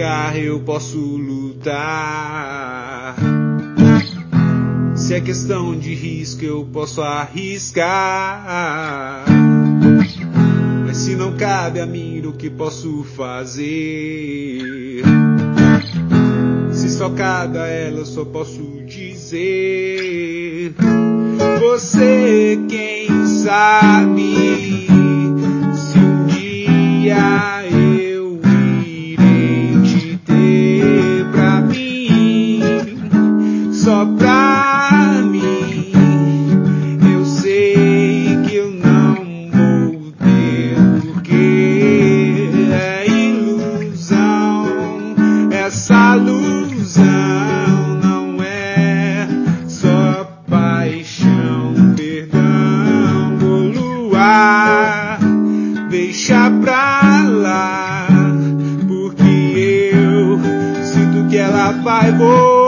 garra, eu posso lutar. Se é questão de risco, eu posso arriscar. Mas se não cabe a mim o que posso fazer. Se só cabe a ela, eu só posso dizer. Você quem sabe Essa ilusão não é só paixão, perdão, vou luar, deixa pra lá, porque eu sinto que ela vai voltar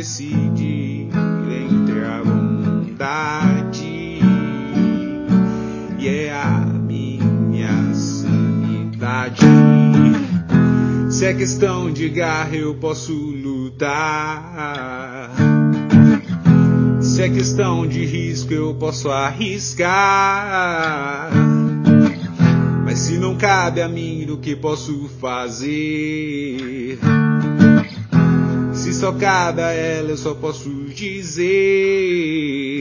decidir entre a bondade e é a minha sanidade. Se é questão de garra, eu posso lutar. Se é questão de risco, eu posso arriscar. Mas se não cabe a mim o que posso fazer. Se só cabe a ela, eu só posso dizer.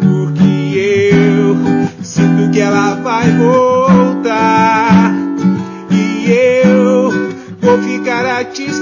porque eu sinto que ela vai voltar. E eu vou ficar a te